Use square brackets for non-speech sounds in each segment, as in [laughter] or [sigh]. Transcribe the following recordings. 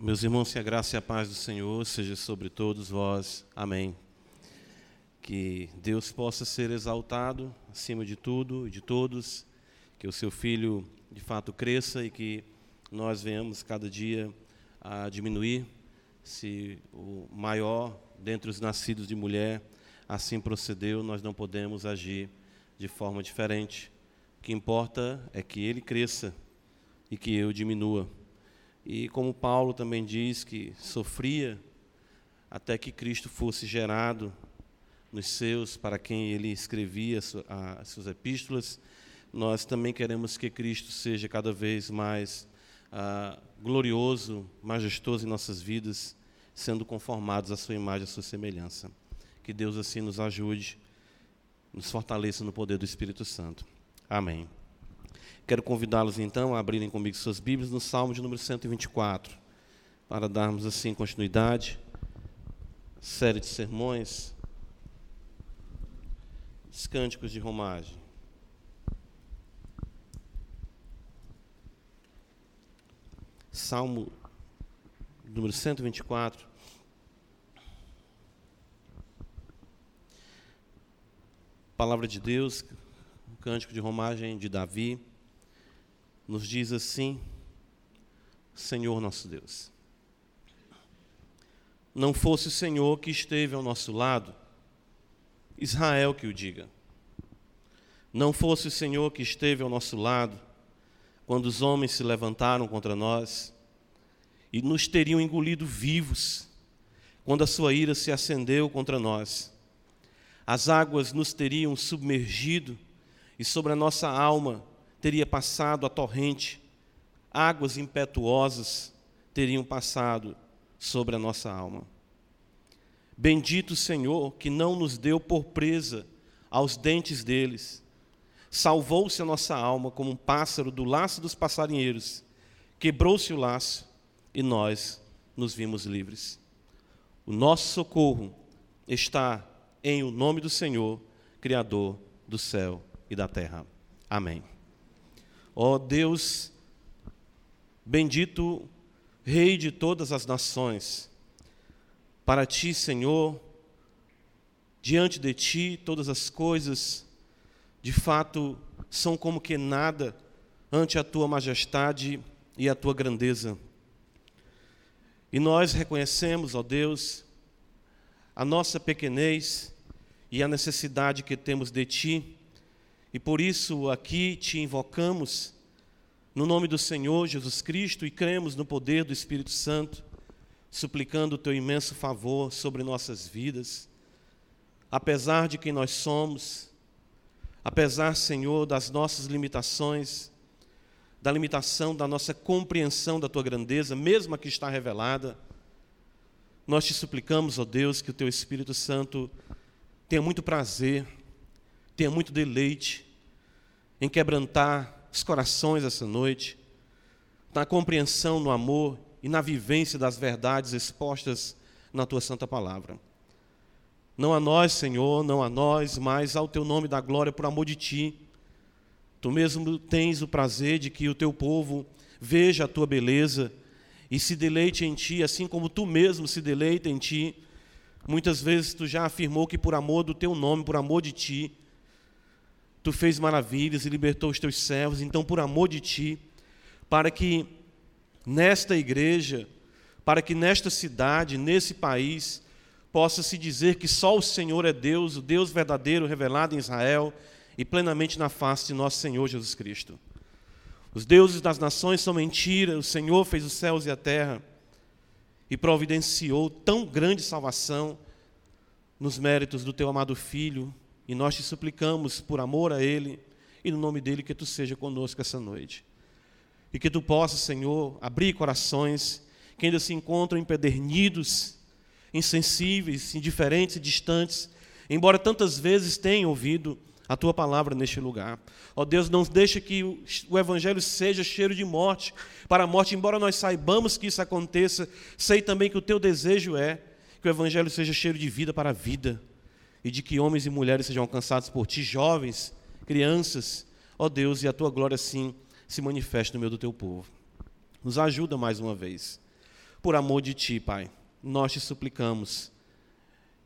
Meus irmãos, que a graça e a paz do Senhor seja sobre todos vós. Amém. Que Deus possa ser exaltado acima de tudo e de todos, que o seu filho de fato cresça e que nós venhamos cada dia a diminuir. Se o maior dentre os nascidos de mulher assim procedeu, nós não podemos agir de forma diferente. O que importa é que ele cresça e que eu diminua. E como Paulo também diz que sofria até que Cristo fosse gerado nos seus, para quem ele escrevia as suas epístolas, nós também queremos que Cristo seja cada vez mais ah, glorioso, majestoso em nossas vidas, sendo conformados à sua imagem, à sua semelhança. Que Deus assim nos ajude, nos fortaleça no poder do Espírito Santo. Amém. Quero convidá-los então a abrirem comigo suas Bíblias no Salmo de número 124, para darmos assim continuidade série de sermões, os cânticos de romagem. Salmo número 124. Palavra de Deus, cântico de romagem de Davi nos diz assim: Senhor nosso Deus. Não fosse o Senhor que esteve ao nosso lado, Israel que o diga. Não fosse o Senhor que esteve ao nosso lado, quando os homens se levantaram contra nós e nos teriam engolido vivos, quando a sua ira se acendeu contra nós. As águas nos teriam submergido e sobre a nossa alma teria passado a torrente, águas impetuosas teriam passado sobre a nossa alma. Bendito Senhor que não nos deu por presa aos dentes deles. Salvou-se a nossa alma como um pássaro do laço dos passarinheiros. Quebrou-se o laço e nós nos vimos livres. O nosso socorro está em o nome do Senhor, Criador do céu e da terra. Amém. Ó oh Deus, bendito Rei de todas as nações, para ti, Senhor, diante de ti, todas as coisas, de fato, são como que nada ante a tua majestade e a tua grandeza. E nós reconhecemos, ó Deus, a nossa pequenez e a necessidade que temos de ti e por isso aqui te invocamos no nome do Senhor Jesus Cristo e cremos no poder do Espírito Santo, suplicando o teu imenso favor sobre nossas vidas. Apesar de quem nós somos, apesar, Senhor, das nossas limitações, da limitação da nossa compreensão da tua grandeza, mesmo a que está revelada, nós te suplicamos, ó Deus, que o teu Espírito Santo tenha muito prazer tenha muito deleite em quebrantar os corações essa noite, na compreensão, no amor e na vivência das verdades expostas na tua santa palavra. Não a nós, Senhor, não a nós, mas ao teu nome da glória por amor de ti. Tu mesmo tens o prazer de que o teu povo veja a tua beleza e se deleite em ti, assim como tu mesmo se deleita em ti. Muitas vezes tu já afirmou que por amor do teu nome, por amor de ti, Tu fez maravilhas e libertou os teus servos, então, por amor de ti, para que nesta igreja, para que nesta cidade, nesse país, possa se dizer que só o Senhor é Deus, o Deus verdadeiro revelado em Israel e plenamente na face de nosso Senhor Jesus Cristo. Os deuses das nações são mentira, o Senhor fez os céus e a terra e providenciou tão grande salvação nos méritos do teu amado Filho, e nós te suplicamos, por amor a Ele e no nome dele, que tu seja conosco essa noite. E que tu possas, Senhor, abrir corações que ainda se encontram empedernidos, insensíveis, indiferentes e distantes, embora tantas vezes tenham ouvido a tua palavra neste lugar. Ó Deus, não deixe que o evangelho seja cheiro de morte para a morte, embora nós saibamos que isso aconteça, sei também que o teu desejo é que o evangelho seja cheiro de vida para a vida e de que homens e mulheres sejam alcançados por ti, jovens, crianças, ó Deus, e a tua glória sim se manifeste no meio do teu povo. Nos ajuda mais uma vez. por amor de Ti, Pai. Nós te suplicamos,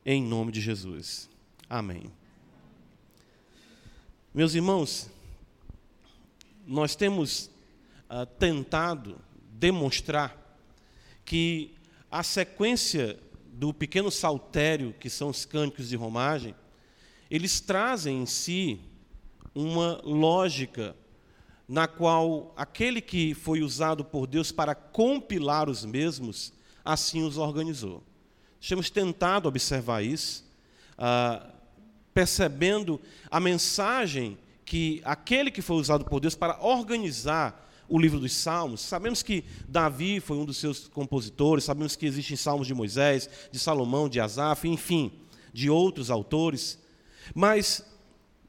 em nome de Jesus. Amém. Meus irmãos, nós temos uh, tentado demonstrar que a sequência do pequeno saltério, que são os cânticos de romagem, eles trazem em si uma lógica na qual aquele que foi usado por Deus para compilar os mesmos, assim os organizou. Temos tentado observar isso, ah, percebendo a mensagem que aquele que foi usado por Deus para organizar o livro dos Salmos. Sabemos que Davi foi um dos seus compositores, sabemos que existem salmos de Moisés, de Salomão, de Asaf, enfim, de outros autores. Mas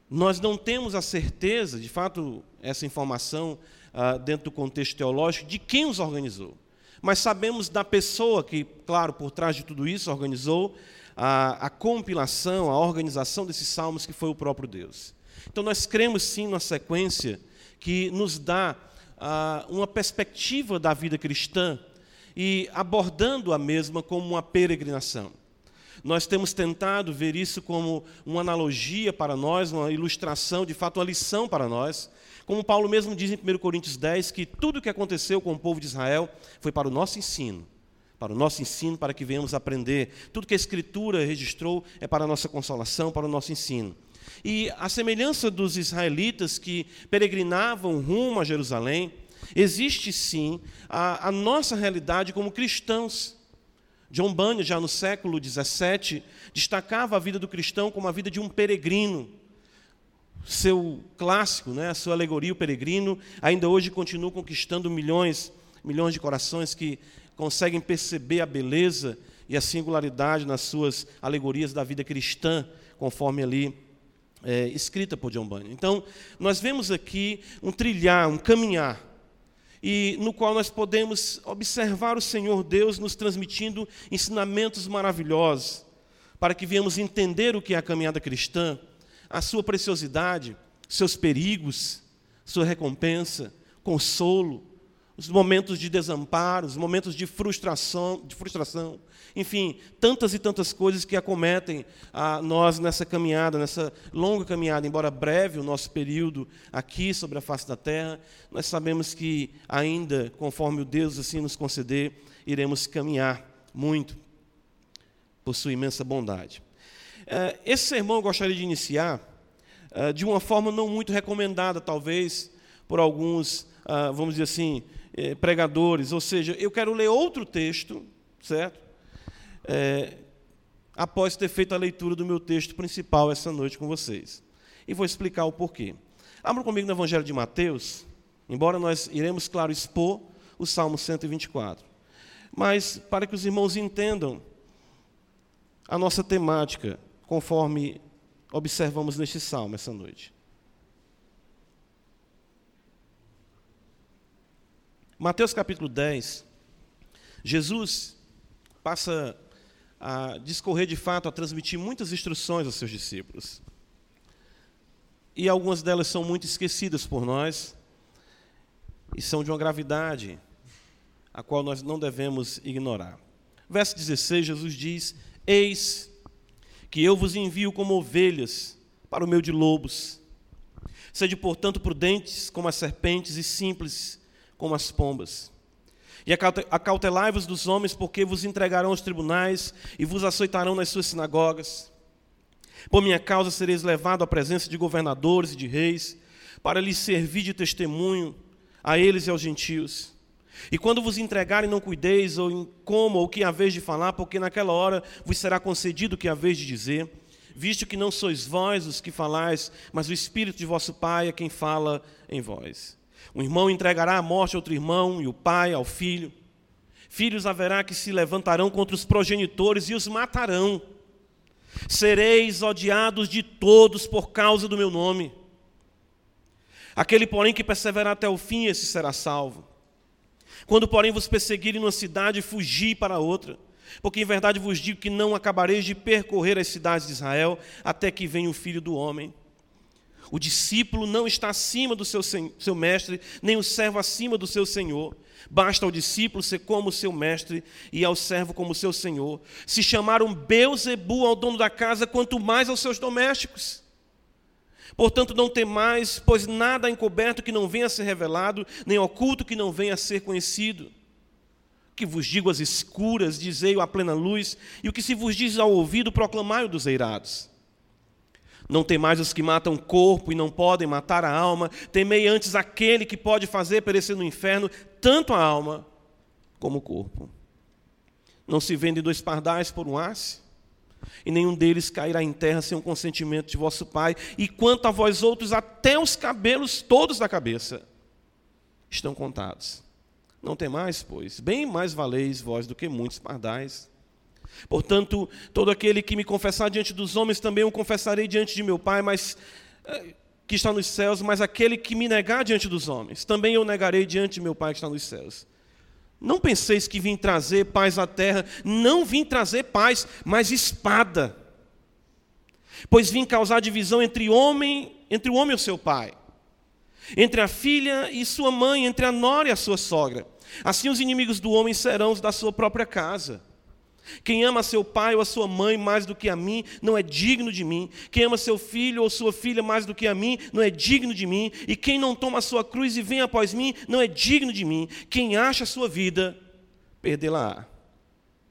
nós não temos a certeza, de fato, essa informação ah, dentro do contexto teológico, de quem os organizou. Mas sabemos da pessoa que, claro, por trás de tudo isso, organizou a, a compilação, a organização desses salmos, que foi o próprio Deus. Então, nós cremos sim na sequência que nos dá ah, uma perspectiva da vida cristã e abordando a mesma como uma peregrinação. Nós temos tentado ver isso como uma analogia para nós, uma ilustração, de fato, uma lição para nós. Como Paulo mesmo diz em 1 Coríntios 10, que tudo o que aconteceu com o povo de Israel foi para o nosso ensino. Para o nosso ensino, para que venhamos aprender. Tudo que a Escritura registrou é para a nossa consolação, para o nosso ensino. E a semelhança dos israelitas que peregrinavam rumo a Jerusalém, existe sim a, a nossa realidade como cristãos. John Bunyan, já no século XVII, destacava a vida do cristão como a vida de um peregrino. Seu clássico, né, a sua alegoria, o peregrino, ainda hoje continua conquistando milhões, milhões de corações que conseguem perceber a beleza e a singularidade nas suas alegorias da vida cristã, conforme ali é, escrita por John Bunyan. Então, nós vemos aqui um trilhar, um caminhar e no qual nós podemos observar o Senhor Deus nos transmitindo ensinamentos maravilhosos, para que venhamos entender o que é a caminhada cristã, a sua preciosidade, seus perigos, sua recompensa, consolo, os momentos de desamparo, os momentos de frustração, de frustração, enfim, tantas e tantas coisas que acometem a nós nessa caminhada, nessa longa caminhada, embora breve o nosso período aqui sobre a face da terra, nós sabemos que ainda, conforme o Deus assim nos conceder, iremos caminhar muito por sua imensa bondade. É, esse sermão eu gostaria de iniciar é, de uma forma não muito recomendada, talvez, por alguns, ah, vamos dizer assim, eh, pregadores, ou seja, eu quero ler outro texto, certo? É, após ter feito a leitura do meu texto principal essa noite com vocês. E vou explicar o porquê. Abra comigo no Evangelho de Mateus, embora nós iremos, claro, expor o Salmo 124. Mas, para que os irmãos entendam a nossa temática, conforme observamos neste salmo essa noite. Mateus capítulo 10, Jesus passa a discorrer de fato, a transmitir muitas instruções aos seus discípulos. E algumas delas são muito esquecidas por nós e são de uma gravidade a qual nós não devemos ignorar. Verso 16, Jesus diz: Eis que eu vos envio como ovelhas para o meio de lobos. Sede, portanto, prudentes como as serpentes e simples como as pombas. E acautelai-vos dos homens, porque vos entregarão aos tribunais e vos açoitarão nas suas sinagogas. Por minha causa sereis levado à presença de governadores e de reis, para lhes servir de testemunho a eles e aos gentios. E quando vos entregarem, não cuideis, ou em como, ou que haveis de falar, porque naquela hora vos será concedido o que haveis de dizer, visto que não sois vós os que falais, mas o Espírito de vosso Pai é quem fala em vós. Um irmão entregará a morte outro irmão, e o pai ao filho. Filhos haverá que se levantarão contra os progenitores e os matarão. Sereis odiados de todos por causa do meu nome. Aquele, porém, que perseverar até o fim, esse será salvo. Quando, porém, vos perseguirem numa cidade, fugi para outra. Porque em verdade vos digo que não acabareis de percorrer as cidades de Israel até que venha o filho do homem. O discípulo não está acima do seu, seu mestre, nem o servo acima do seu senhor. Basta ao discípulo ser como seu mestre e ao servo como seu senhor. Se chamaram Beuzebu ao dono da casa, quanto mais aos seus domésticos. Portanto, não temais, pois nada encoberto que não venha a ser revelado, nem oculto que não venha a ser conhecido. O que vos digo às escuras, dizei-o à plena luz, e o que se vos diz ao ouvido, proclamai-o dos eirados. Não temais os que matam o corpo e não podem matar a alma, temei antes aquele que pode fazer perecer no inferno tanto a alma como o corpo. Não se vendem dois pardais por um asse? E nenhum deles cairá em terra sem o consentimento de vosso Pai. E quanto a vós outros, até os cabelos todos da cabeça estão contados. Não temais, pois, bem mais valeis vós do que muitos pardais. Portanto, todo aquele que me confessar diante dos homens, também o confessarei diante de meu Pai, mas eh, que está nos céus, mas aquele que me negar diante dos homens, também eu negarei diante de meu Pai que está nos céus. Não penseis que vim trazer paz à terra, não vim trazer paz, mas espada. Pois vim causar divisão entre homem, entre o homem e o seu pai, entre a filha e sua mãe, entre a nora e a sua sogra. Assim os inimigos do homem serão os da sua própria casa. Quem ama seu pai ou a sua mãe mais do que a mim, não é digno de mim. Quem ama seu filho ou sua filha mais do que a mim, não é digno de mim. E quem não toma a sua cruz e vem após mim, não é digno de mim. Quem acha a sua vida, perdê-la-á.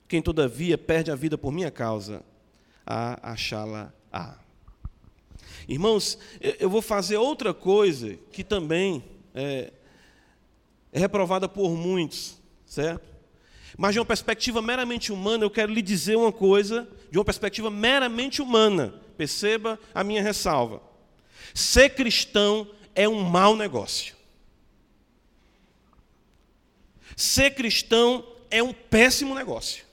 Quem todavia perde a vida por minha causa, a achá-la-á. Irmãos, eu vou fazer outra coisa que também é, é reprovada por muitos, certo? Mas de uma perspectiva meramente humana, eu quero lhe dizer uma coisa, de uma perspectiva meramente humana. Perceba a minha ressalva. Ser cristão é um mau negócio. Ser cristão é um péssimo negócio.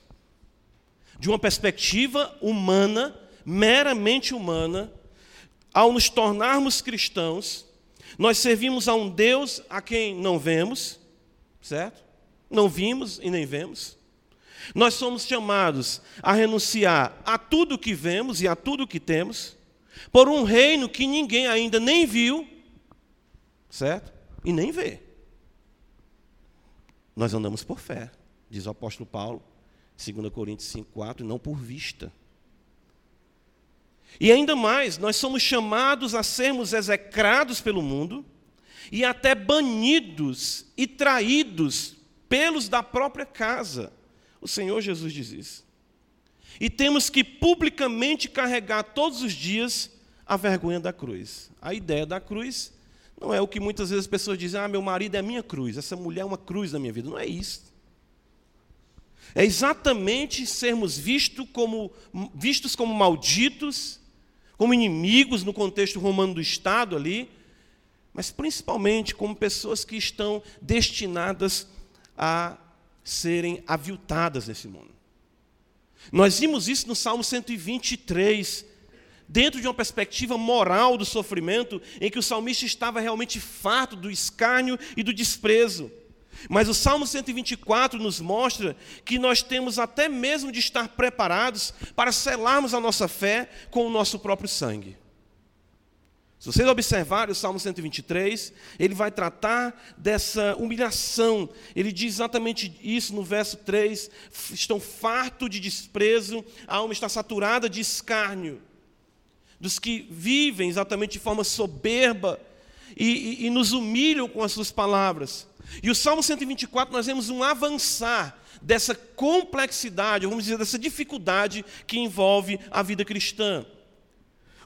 De uma perspectiva humana, meramente humana, ao nos tornarmos cristãos, nós servimos a um Deus a quem não vemos, certo? Não vimos e nem vemos. Nós somos chamados a renunciar a tudo que vemos e a tudo que temos, por um reino que ninguém ainda nem viu, certo? E nem vê. Nós andamos por fé, diz o apóstolo Paulo, 2 Coríntios 5,4, e não por vista. E ainda mais, nós somos chamados a sermos execrados pelo mundo e até banidos e traídos pelos da própria casa. O Senhor Jesus diz isso. E temos que publicamente carregar todos os dias a vergonha da cruz. A ideia da cruz não é o que muitas vezes as pessoas dizem: ah, meu marido é minha cruz, essa mulher é uma cruz na minha vida. Não é isso. É exatamente sermos visto como, vistos como malditos, como inimigos no contexto romano do Estado ali, mas principalmente como pessoas que estão destinadas a serem aviltadas nesse mundo. Nós vimos isso no Salmo 123, dentro de uma perspectiva moral do sofrimento, em que o salmista estava realmente farto do escárnio e do desprezo. Mas o Salmo 124 nos mostra que nós temos até mesmo de estar preparados para selarmos a nossa fé com o nosso próprio sangue. Se vocês observarem o Salmo 123, ele vai tratar dessa humilhação. Ele diz exatamente isso no verso 3: estão fartos de desprezo, a alma está saturada de escárnio. Dos que vivem exatamente de forma soberba e, e, e nos humilham com as suas palavras. E o Salmo 124, nós vemos um avançar dessa complexidade, vamos dizer, dessa dificuldade que envolve a vida cristã.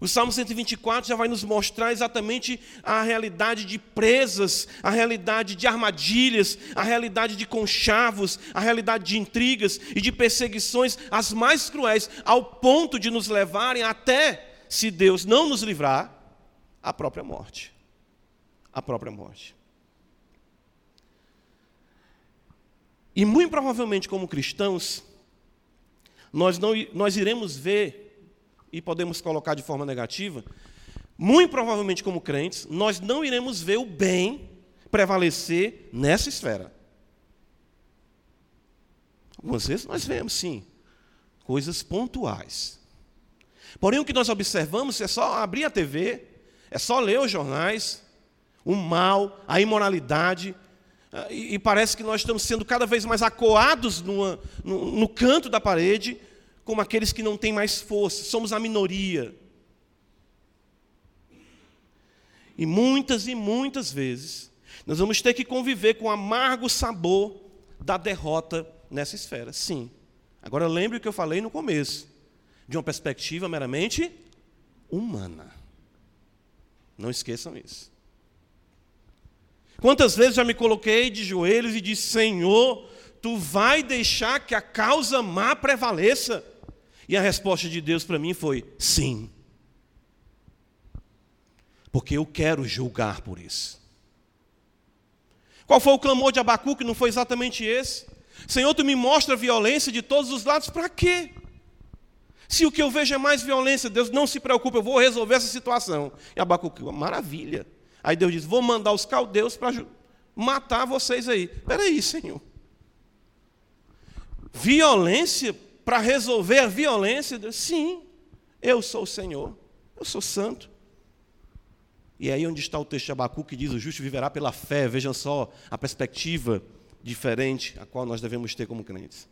O Salmo 124 já vai nos mostrar exatamente a realidade de presas, a realidade de armadilhas, a realidade de conchavos, a realidade de intrigas e de perseguições, as mais cruéis, ao ponto de nos levarem até, se Deus não nos livrar, à própria morte. A própria morte. E muito provavelmente, como cristãos, nós, não, nós iremos ver e podemos colocar de forma negativa, muito provavelmente como crentes, nós não iremos ver o bem prevalecer nessa esfera. Algumas vezes nós vemos, sim, coisas pontuais. Porém, o que nós observamos é só abrir a TV, É só ler os jornais, o mal, a imoralidade, ah, e, parece que nós estamos sendo cada vez mais acoados numa, no, no canto da parede, como aqueles que não têm mais força, somos a minoria. E muitas e muitas vezes, nós vamos ter que conviver com o amargo sabor da derrota nessa esfera. Sim. Agora lembre o que eu falei no começo, de uma perspectiva meramente humana. Não esqueçam isso. Quantas vezes já me coloquei de joelhos e disse: Senhor, tu vai deixar que a causa má prevaleça? E a resposta de Deus para mim foi: sim. Porque eu quero julgar por isso. Qual foi o clamor de Abacuque? Não foi exatamente esse? Senhor, tu me mostra violência de todos os lados, para quê? Se o que eu vejo é mais violência, Deus não se preocupe, eu vou resolver essa situação. E Abacuque, maravilha. Aí Deus diz: Vou mandar os caldeus para matar vocês aí. Espera aí, Senhor. Violência para resolver a violência? Sim, eu sou o Senhor, eu sou santo. E aí onde está o texto de Abacuque que diz: O justo viverá pela fé. Vejam só a perspectiva diferente a qual nós devemos ter como crentes.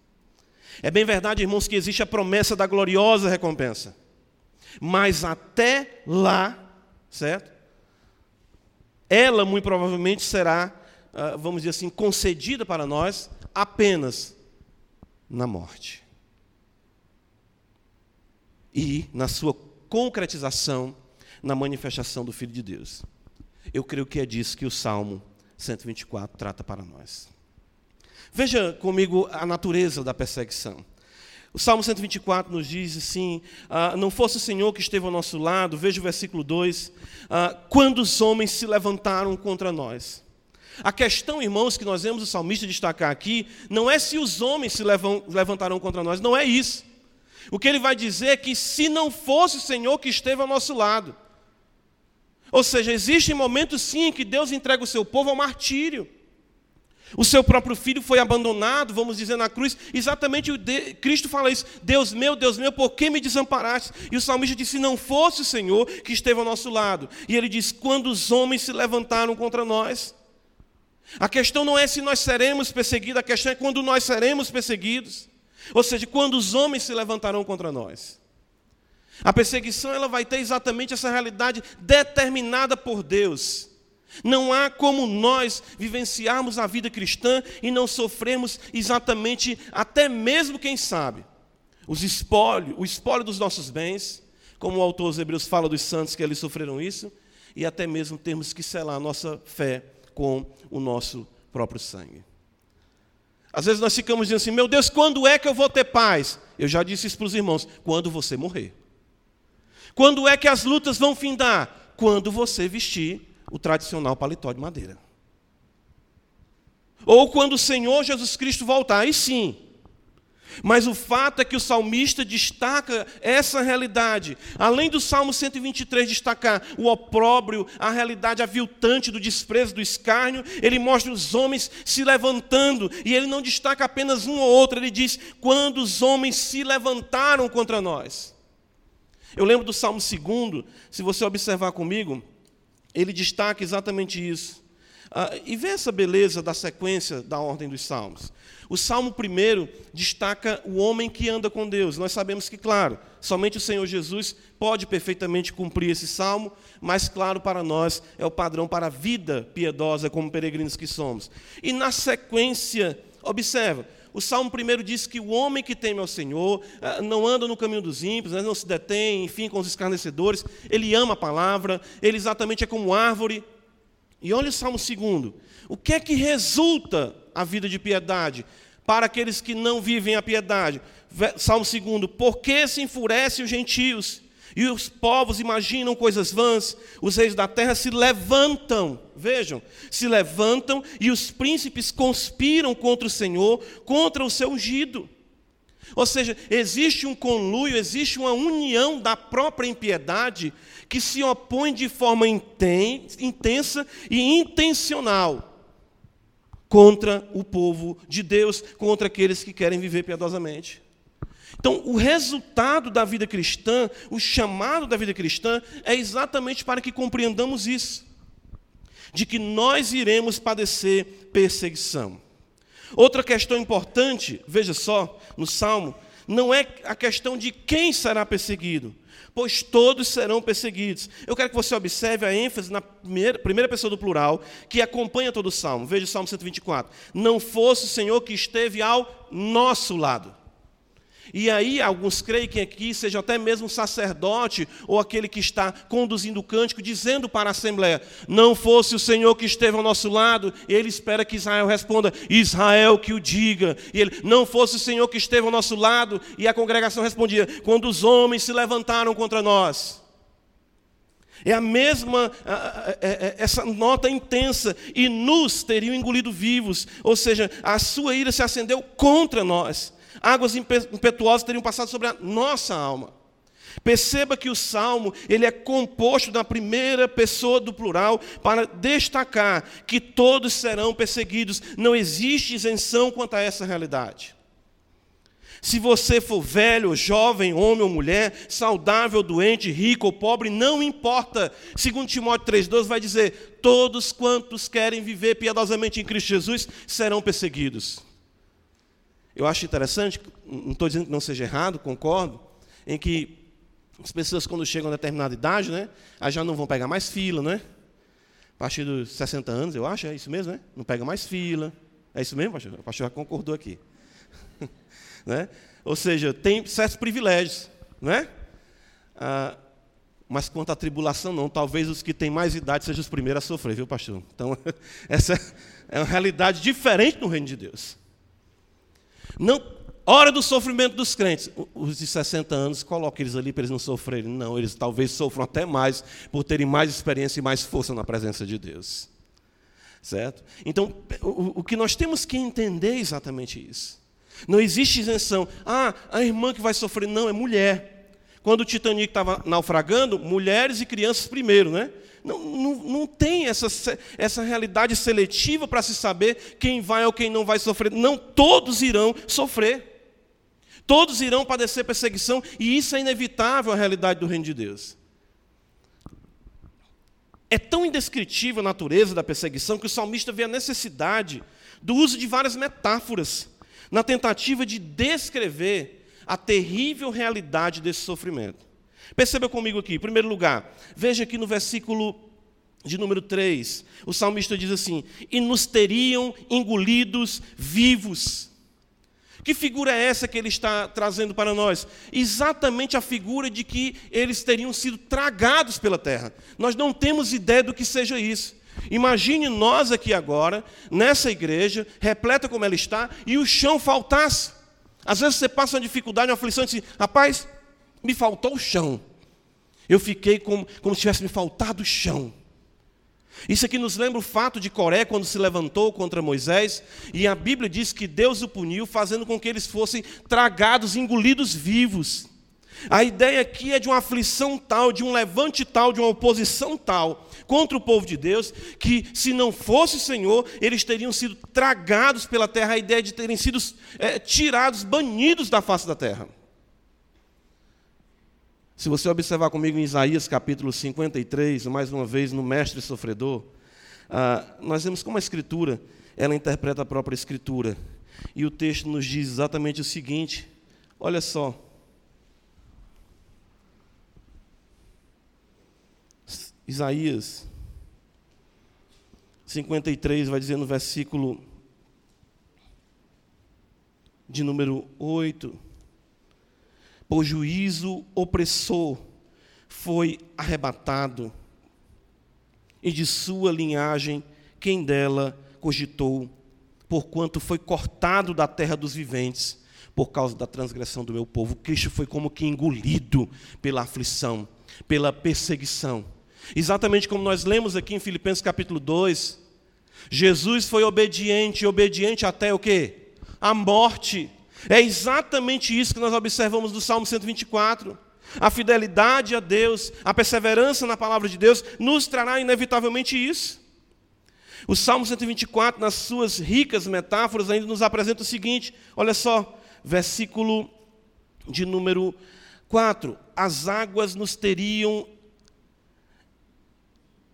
É bem verdade, irmãos, que existe a promessa da gloriosa recompensa. Mas até lá, certo? ela muito provavelmente será, ah, vamos dizer assim, concedida para nós apenas na morte. E na sua concretização na manifestação do Filho de Deus. Eu creio que é disso que o Salmo 124 trata para nós. Veja comigo a natureza da perseguição. O Salmo 124 nos diz assim: ah, Não fosse o Senhor que esteve ao nosso lado, veja o versículo 2: ah, quando os homens se levantaram contra nós. A questão, irmãos, que nós vemos o salmista destacar aqui, não é se os homens se levantarão contra nós, não é isso. O que ele vai dizer é que se não fosse o Senhor que esteve ao nosso lado. Ou seja, existem momentos sim em que Deus entrega o seu povo ao martírio. O seu próprio filho foi abandonado, vamos dizer, na cruz. Exatamente de... Cristo fala isso: Deus meu, Deus meu, por que me desamparaste? E o salmista disse: Não fosse o Senhor que esteve ao nosso lado. E ele diz: Quando os homens se levantaram contra nós. A questão não é se nós seremos perseguidos, a questão é quando nós seremos perseguidos. Ou seja, quando os homens se levantarão contra nós. A perseguição ela vai ter exatamente essa realidade determinada por Deus. Não há como nós vivenciarmos a vida cristã e não sofrermos exatamente, até mesmo quem sabe, os espólio, o espólio dos nossos bens, como o autor dos Hebreus fala dos santos que eles sofreram isso, e até mesmo termos que selar a nossa fé com o nosso próprio sangue. Às vezes nós ficamos dizendo assim: meu Deus, quando é que eu vou ter paz? Eu já disse isso para os irmãos: quando você morrer. Quando é que as lutas vão findar? Quando você vestir o tradicional paletó de madeira. Ou quando o Senhor Jesus Cristo voltar, aí sim. Mas o fato é que o salmista destaca essa realidade. Além do Salmo 123 destacar o opróbrio, a realidade aviltante do desprezo, do escárnio, ele mostra os homens se levantando. E ele não destaca apenas um ou outro, ele diz: quando os homens se levantaram contra nós. Eu lembro do Salmo 2, se você observar comigo, ele destaca exatamente isso. Ah, e vê essa beleza da sequência da ordem dos salmos. O salmo primeiro destaca o homem que anda com Deus. Nós sabemos que, claro, somente o Senhor Jesus pode perfeitamente cumprir esse salmo, mas, claro, para nós é o padrão para a vida piedosa como peregrinos que somos. E na sequência, observa, o Salmo primeiro diz que o homem que teme ao Senhor ah, não anda no caminho dos ímpios, né, não se detém, enfim, com os escarnecedores, ele ama a palavra, ele exatamente é como árvore. E olha o Salmo segundo. O que é que resulta a vida de piedade para aqueles que não vivem a piedade? Salmo segundo. Por que se enfurecem os gentios? E os povos imaginam coisas vãs, os reis da terra se levantam, vejam, se levantam e os príncipes conspiram contra o Senhor, contra o seu ungido. Ou seja, existe um conluio, existe uma união da própria impiedade que se opõe de forma intensa e intencional contra o povo de Deus, contra aqueles que querem viver piedosamente. Então, o resultado da vida cristã, o chamado da vida cristã, é exatamente para que compreendamos isso, de que nós iremos padecer perseguição. Outra questão importante, veja só, no Salmo, não é a questão de quem será perseguido, pois todos serão perseguidos. Eu quero que você observe a ênfase na primeira, primeira, pessoa do plural, que acompanha todo o salmo. Veja o salmo 124. Não fosse o Senhor que esteve ao nosso lado. E aí, alguns creem que aqui seja até mesmo um sacerdote ou aquele que está conduzindo o cântico, dizendo para a Assembleia: Não fosse o Senhor que esteve ao nosso lado, ele espera que Israel responda: Israel que o diga. E ele: Não fosse o Senhor que esteve ao nosso lado, e a congregação respondia: Quando os homens se levantaram contra nós. É a mesma, essa nota intensa, e nos teriam engolido vivos, ou seja, a sua ira se acendeu contra nós águas impetuosas teriam passado sobre a nossa alma. Perceba que o salmo ele é composto da primeira pessoa do plural para destacar que todos serão perseguidos. Não existe isenção quanto a essa realidade. Se você for velho, jovem, homem ou mulher, saudável, doente, rico ou pobre, não importa. Segundo Timóteo 3,12 vai dizer: todos quantos querem viver piedosamente em Cristo Jesus serão perseguidos. Eu acho interessante, não estou dizendo que não seja errado, concordo, em que as pessoas, quando chegam a determinada idade, né, já não vão pegar mais fila, né? A partir dos 60 anos, eu acho, é isso mesmo, né? Não pega mais fila. É isso mesmo, pastor? O pastor já concordou aqui. [laughs] né? Ou seja, tem certos privilégios, né? Ah, mas quanto à tribulação, não. Talvez os que têm mais idade sejam os primeiros a sofrer, viu, pastor? Então, [laughs] essa é uma realidade diferente no reino de Deus. Não, hora do sofrimento dos crentes. Os de 60 anos, coloque eles ali para eles não sofrerem. Não, eles talvez sofram até mais por terem mais experiência e mais força na presença de Deus. Certo? Então, o, o que nós temos que entender é exatamente isso. Não existe isenção. Ah, a irmã que vai sofrer. Não, é mulher. Quando o Titanic estava naufragando, mulheres e crianças primeiro, né? Não, não, não tem essa, essa realidade seletiva para se saber quem vai ou quem não vai sofrer. Não, todos irão sofrer. Todos irão padecer perseguição, e isso é inevitável a realidade do reino de Deus. É tão indescritível a natureza da perseguição que o salmista vê a necessidade do uso de várias metáforas na tentativa de descrever a terrível realidade desse sofrimento. Perceba comigo aqui, em primeiro lugar, veja aqui no versículo de número 3, o salmista diz assim: E nos teriam engolidos vivos. Que figura é essa que ele está trazendo para nós? Exatamente a figura de que eles teriam sido tragados pela terra. Nós não temos ideia do que seja isso. Imagine nós aqui agora, nessa igreja, repleta como ela está, e o chão faltasse. Às vezes você passa uma dificuldade, uma aflição, e diz, rapaz, me faltou o chão. Eu fiquei como, como se tivesse me faltado o chão. Isso aqui nos lembra o fato de Coré, quando se levantou contra Moisés, e a Bíblia diz que Deus o puniu, fazendo com que eles fossem tragados, engolidos vivos. A ideia aqui é de uma aflição tal, de um levante tal, de uma oposição tal contra o povo de Deus, que se não fosse o Senhor, eles teriam sido tragados pela terra, a ideia de terem sido é, tirados, banidos da face da terra. Se você observar comigo em Isaías capítulo 53, mais uma vez no Mestre Sofredor, ah, nós vemos como a Escritura, ela interpreta a própria Escritura. E o texto nos diz exatamente o seguinte: olha só. Isaías 53 vai dizer no versículo de número 8 por juízo opressor foi arrebatado, e de sua linhagem quem dela cogitou, porquanto foi cortado da terra dos viventes, por causa da transgressão do meu povo. Cristo foi como que engolido pela aflição, pela perseguição. Exatamente como nós lemos aqui em Filipenses capítulo 2, Jesus foi obediente, obediente até o quê? A morte. É exatamente isso que nós observamos no Salmo 124. A fidelidade a Deus, a perseverança na palavra de Deus, nos trará inevitavelmente isso. O Salmo 124, nas suas ricas metáforas, ainda nos apresenta o seguinte: olha só, versículo de número 4, as águas nos teriam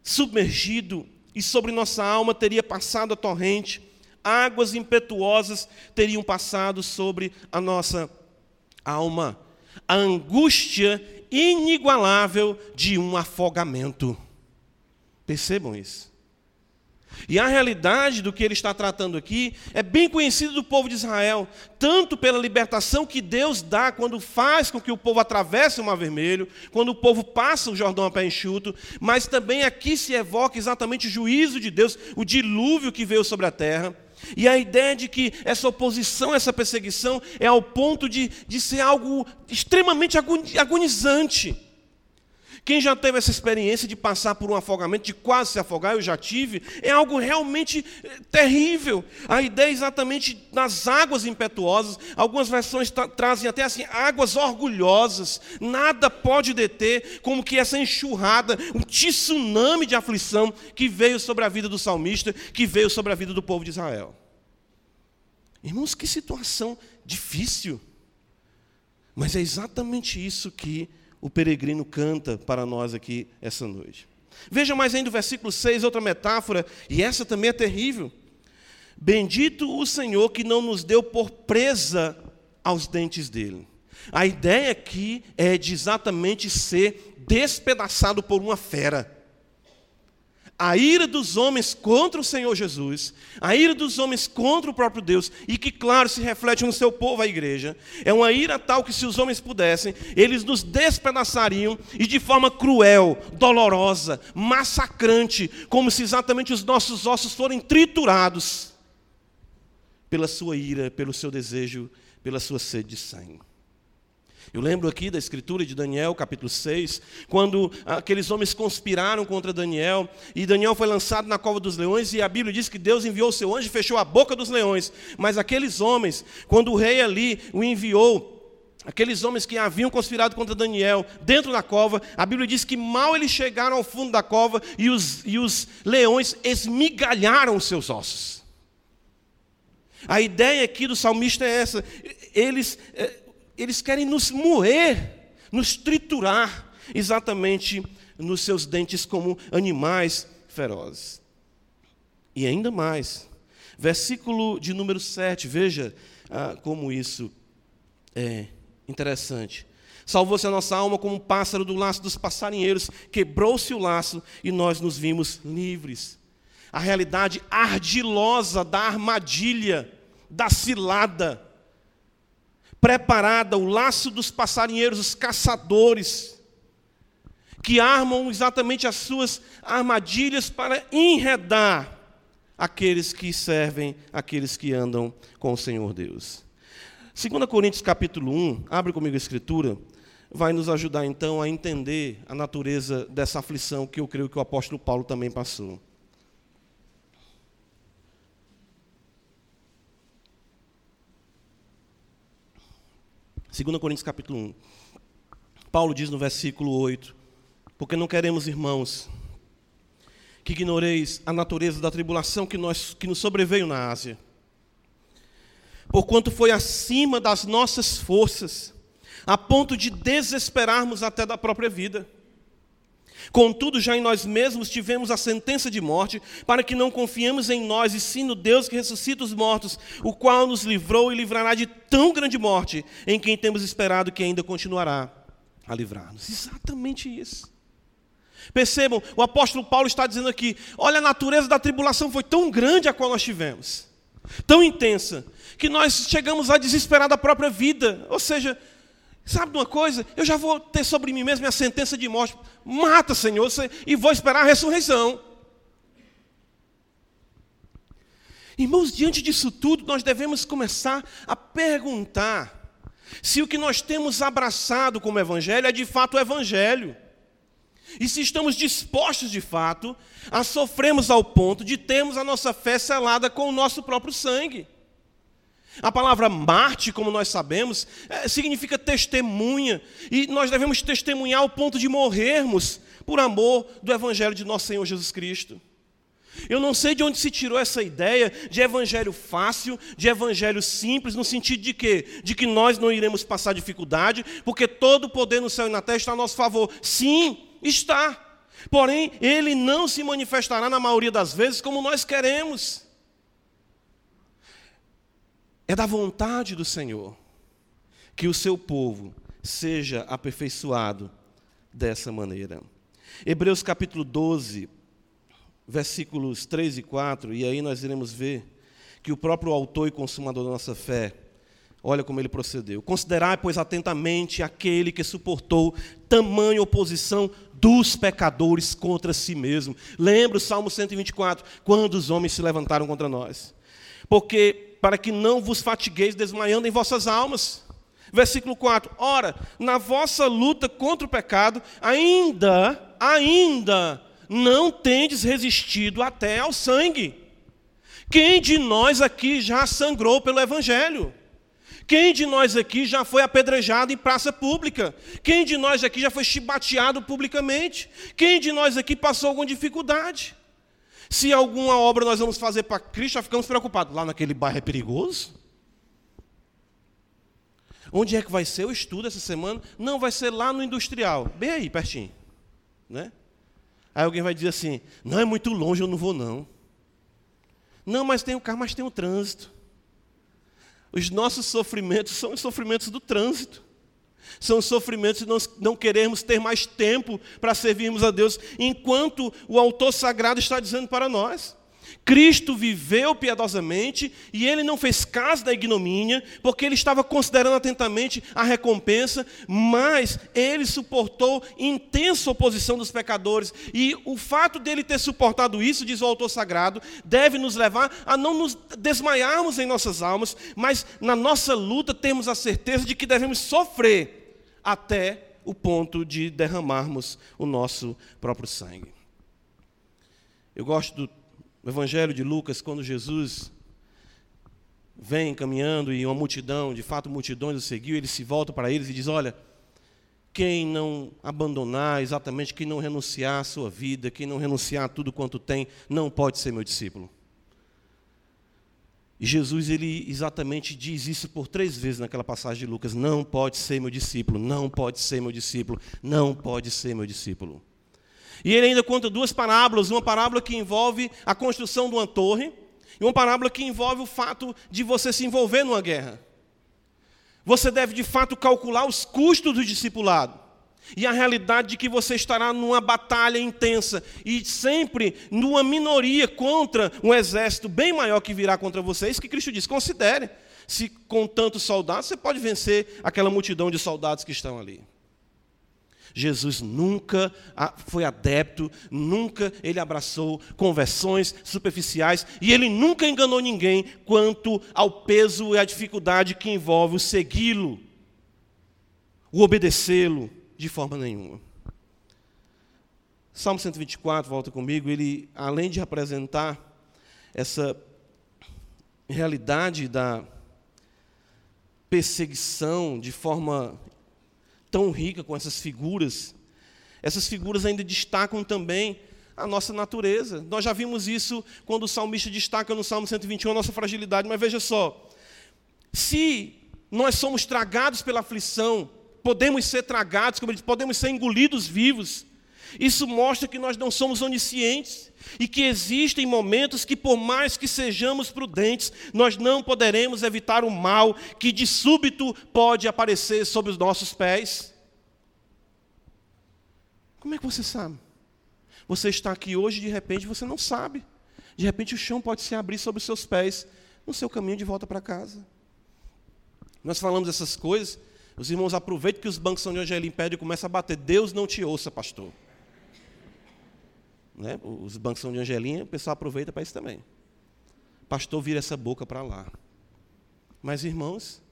submergido e sobre nossa alma teria passado a torrente, águas impetuosas teriam passado sobre a nossa alma. A angústia inigualável de um afogamento. Percebam isso. E a realidade do que ele está tratando aqui é bem conhecida do povo de Israel, tanto pela libertação que Deus dá quando faz com que o povo atravesse o Mar Vermelho, quando o povo passa o Jordão a pé enxuto, mas também aqui se evoca exatamente o juízo de Deus, o dilúvio que veio sobre a terra. E a ideia de que essa oposição, essa perseguição, é ao ponto de, de ser algo extremamente agonizante. Quem já teve essa experiência de passar por um afogamento, de quase se afogar, eu já tive, é algo realmente eh, terrível. A ideia é exatamente das águas impetuosas, algumas versões tra trazem até assim, águas orgulhosas, nada pode deter, como que essa enxurrada, um tsunami de aflição que veio sobre a vida do salmista, que veio sobre a vida do povo de Israel. Irmãos, que situação difícil. Mas é exatamente isso que o peregrino canta para nós aqui essa noite. Veja mais ainda o versículo 6, outra metáfora, e essa também é terrível. Bendito o Senhor que não nos deu por presa aos dentes dele. A ideia aqui é de exatamente ser despedaçado por uma fera a ira dos homens contra o Senhor Jesus, a ira dos homens contra o próprio Deus, e que, claro, se reflete no seu povo, a igreja, é uma ira tal que, se os homens pudessem, eles nos despedaçariam e de forma cruel, dolorosa, massacrante, como se exatamente os nossos ossos forem triturados pela sua ira, pelo seu desejo, pela sua sede de sangue. Eu lembro aqui da escritura de Daniel, capítulo 6, quando aqueles homens conspiraram contra Daniel, e Daniel foi lançado na cova dos leões, e a Bíblia diz que Deus enviou o seu anjo e fechou a boca dos leões. Mas aqueles homens, quando o rei ali o enviou, aqueles homens que haviam conspirado contra Daniel dentro da cova, a Bíblia diz que mal eles chegaram ao fundo da cova e os, e os leões esmigalharam os seus ossos. A ideia aqui do salmista é essa: eles eh, eles querem nos moer, nos triturar, exatamente nos seus dentes como animais ferozes. E ainda mais, versículo de número 7, veja ah, como isso é interessante. Salvou-se a nossa alma como um pássaro do laço dos passarinheiros, quebrou-se o laço e nós nos vimos livres. A realidade ardilosa da armadilha, da cilada, preparada o laço dos passarinheiros, os caçadores, que armam exatamente as suas armadilhas para enredar aqueles que servem, aqueles que andam com o Senhor Deus. 2 Coríntios capítulo 1, abre comigo a escritura, vai nos ajudar então a entender a natureza dessa aflição que eu creio que o apóstolo Paulo também passou. 2 Coríntios capítulo 1. Paulo diz no versículo 8: Porque não queremos, irmãos, que ignoreis a natureza da tribulação que, nós, que nos sobreveio na Ásia. Porquanto foi acima das nossas forças, a ponto de desesperarmos até da própria vida. Contudo, já em nós mesmos tivemos a sentença de morte, para que não confiemos em nós, e sim no Deus que ressuscita os mortos, o qual nos livrou e livrará de tão grande morte, em quem temos esperado que ainda continuará a livrar-nos. Exatamente isso. Percebam, o apóstolo Paulo está dizendo aqui: olha, a natureza da tribulação foi tão grande a qual nós tivemos, tão intensa, que nós chegamos a desesperar da própria vida. Ou seja, Sabe de uma coisa? Eu já vou ter sobre mim mesmo a sentença de morte. Mata, Senhor, e vou esperar a ressurreição. Irmãos, diante disso tudo, nós devemos começar a perguntar se o que nós temos abraçado como Evangelho é de fato o Evangelho. E se estamos dispostos de fato a sofrermos ao ponto de termos a nossa fé selada com o nosso próprio sangue. A palavra Marte, como nós sabemos, é, significa testemunha, e nós devemos testemunhar ao ponto de morrermos por amor do Evangelho de nosso Senhor Jesus Cristo. Eu não sei de onde se tirou essa ideia de evangelho fácil, de evangelho simples, no sentido de quê? De que nós não iremos passar dificuldade, porque todo o poder no céu e na terra está a nosso favor. Sim, está. Porém, ele não se manifestará na maioria das vezes como nós queremos. É da vontade do Senhor que o seu povo seja aperfeiçoado dessa maneira. Hebreus capítulo 12, versículos 3 e 4, e aí nós iremos ver que o próprio autor e consumador da nossa fé, olha como ele procedeu. Considerai, pois, atentamente aquele que suportou tamanha oposição dos pecadores contra si mesmo. Lembra o Salmo 124, quando os homens se levantaram contra nós. Porque, para que não vos fatigueis desmaiando em vossas almas. Versículo 4: Ora, na vossa luta contra o pecado, ainda, ainda não tendes resistido até ao sangue. Quem de nós aqui já sangrou pelo Evangelho? Quem de nós aqui já foi apedrejado em praça pública? Quem de nós aqui já foi chibateado publicamente? Quem de nós aqui passou alguma dificuldade? Se alguma obra nós vamos fazer para Cristo, já ficamos preocupados. Lá naquele bairro é perigoso? Onde é que vai ser o estudo essa semana? Não, vai ser lá no industrial, bem aí, pertinho. Né? Aí alguém vai dizer assim: não é muito longe, eu não vou não. Não, mas tem o carro, mas tem o trânsito. Os nossos sofrimentos são os sofrimentos do trânsito. São os sofrimentos de nós não queremos ter mais tempo para servirmos a Deus, enquanto o autor sagrado está dizendo para nós. Cristo viveu piedosamente e ele não fez caso da ignomínia, porque ele estava considerando atentamente a recompensa, mas ele suportou intensa oposição dos pecadores. E o fato dele ter suportado isso, diz o autor sagrado, deve nos levar a não nos desmaiarmos em nossas almas, mas na nossa luta temos a certeza de que devemos sofrer até o ponto de derramarmos o nosso próprio sangue. Eu gosto do Evangelho de Lucas, quando Jesus vem caminhando e uma multidão, de fato multidões o seguiu, ele se volta para eles e diz: Olha, quem não abandonar exatamente, quem não renunciar à sua vida, quem não renunciar a tudo quanto tem, não pode ser meu discípulo. E Jesus, ele exatamente diz isso por três vezes naquela passagem de Lucas: Não pode ser meu discípulo, não pode ser meu discípulo, não pode ser meu discípulo. E ele ainda conta duas parábolas: uma parábola que envolve a construção de uma torre, e uma parábola que envolve o fato de você se envolver numa guerra. Você deve, de fato, calcular os custos do discipulado. E a realidade de que você estará numa batalha intensa e sempre numa minoria contra um exército bem maior que virá contra você. É que Cristo diz. Considere se com tantos soldados você pode vencer aquela multidão de soldados que estão ali. Jesus nunca foi adepto, nunca ele abraçou conversões superficiais e ele nunca enganou ninguém quanto ao peso e à dificuldade que envolve o segui-lo, o obedecê-lo de forma nenhuma. Salmo 124, volta comigo, ele, além de apresentar essa realidade da perseguição de forma tão rica com essas figuras. Essas figuras ainda destacam também a nossa natureza. Nós já vimos isso quando o salmista destaca no Salmo 121 a nossa fragilidade, mas veja só. Se nós somos tragados pela aflição, podemos ser tragados, como ele diz, podemos ser engolidos vivos. Isso mostra que nós não somos oniscientes e que existem momentos que, por mais que sejamos prudentes, nós não poderemos evitar o mal que de súbito pode aparecer sobre os nossos pés. Como é que você sabe? Você está aqui hoje e de repente você não sabe. De repente o chão pode se abrir sobre os seus pés no seu caminho de volta para casa. Nós falamos essas coisas, os irmãos aproveitem que os bancos São João em pé e começam a bater. Deus não te ouça, pastor. Né? Os bancos são de Angelinha, o pessoal aproveita para isso também. Pastor vira essa boca para lá. Mas, irmãos,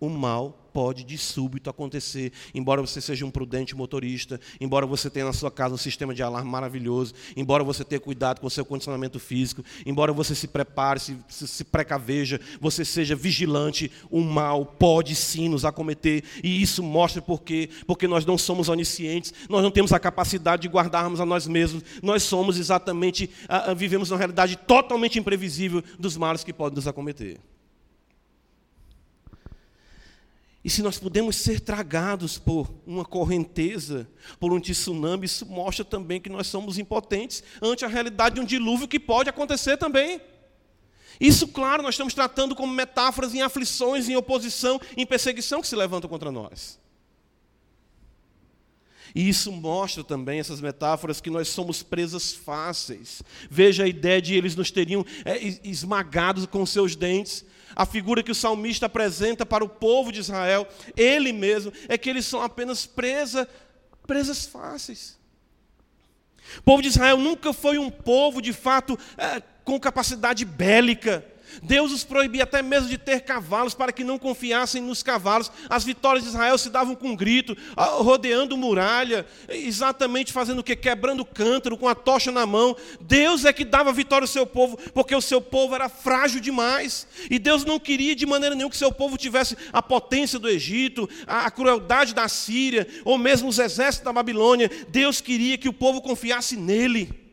o mal pode de súbito acontecer, embora você seja um prudente motorista, embora você tenha na sua casa um sistema de alarme maravilhoso, embora você tenha cuidado com o seu condicionamento físico, embora você se prepare, se, se, precaveja, você seja vigilante, o mal pode sim nos acometer, e isso mostra por quê? Porque nós não somos oniscientes, nós não temos a capacidade de guardarmos a nós mesmos, nós somos exatamente, uh, uh, vivemos uma realidade totalmente imprevisível dos males que podem nos acometer. E se nós podemos ser tragados por uma correnteza, por um tsunami, isso mostra também que nós somos impotentes ante a realidade de um dilúvio que pode acontecer também. Isso, claro, nós estamos tratando como metáforas em aflições, em oposição, em perseguição que se levantam contra nós. E isso mostra também, essas metáforas, que nós somos presas fáceis. Veja a ideia de eles nos teriam é, esmagados com seus dentes a figura que o salmista apresenta para o povo de Israel, ele mesmo, é que eles são apenas presa, presas fáceis. O povo de Israel nunca foi um povo, de fato, é, com capacidade bélica. Deus os proibia até mesmo de ter cavalos para que não confiassem nos cavalos. As vitórias de Israel se davam com um grito, rodeando muralha, exatamente fazendo o que? Quebrando cântaro, com a tocha na mão. Deus é que dava vitória ao seu povo, porque o seu povo era frágil demais. E Deus não queria de maneira nenhuma que seu povo tivesse a potência do Egito, a crueldade da Síria, ou mesmo os exércitos da Babilônia. Deus queria que o povo confiasse nele.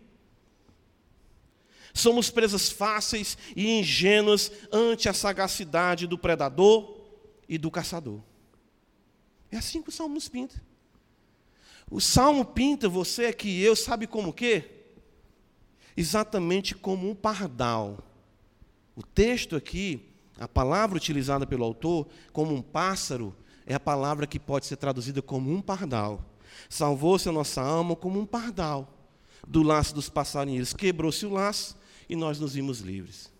Somos presas fáceis e ingênuas ante a sagacidade do predador e do caçador. É assim que o salmo nos pinta. O salmo pinta você que eu, sabe como que? Exatamente como um pardal. O texto aqui, a palavra utilizada pelo autor, como um pássaro, é a palavra que pode ser traduzida como um pardal. Salvou-se a nossa alma como um pardal do laço dos passarinheiros. Quebrou-se o laço e nós nos vimos livres.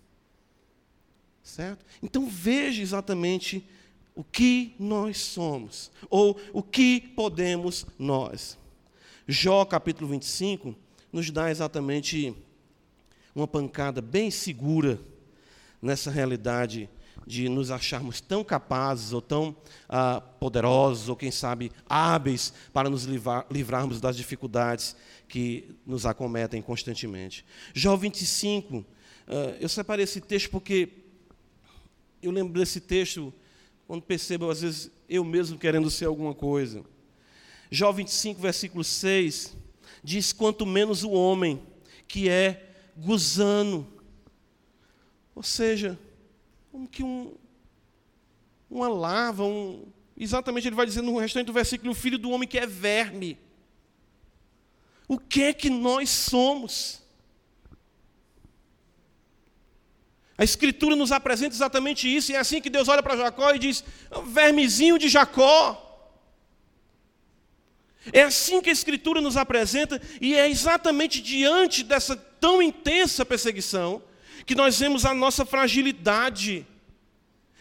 Certo? Então veja exatamente o que nós somos, ou o que podemos nós. Jó capítulo 25 nos dá exatamente uma pancada bem segura nessa realidade de nos acharmos tão capazes ou tão ah, poderosos, ou quem sabe hábeis para nos livrar, livrarmos das dificuldades que nos acometem constantemente. Jó 25, ah, eu separei esse texto porque eu lembro desse texto quando percebo, às vezes, eu mesmo querendo ser alguma coisa. Jó 25, versículo 6, diz: Quanto menos o homem que é gusano. Ou seja, como que um, uma larva, um, exatamente ele vai dizer no restante do versículo: o filho do homem que é verme. O que é que nós somos? A Escritura nos apresenta exatamente isso, e é assim que Deus olha para Jacó e diz: vermezinho de Jacó. É assim que a Escritura nos apresenta, e é exatamente diante dessa tão intensa perseguição que nós vemos a nossa fragilidade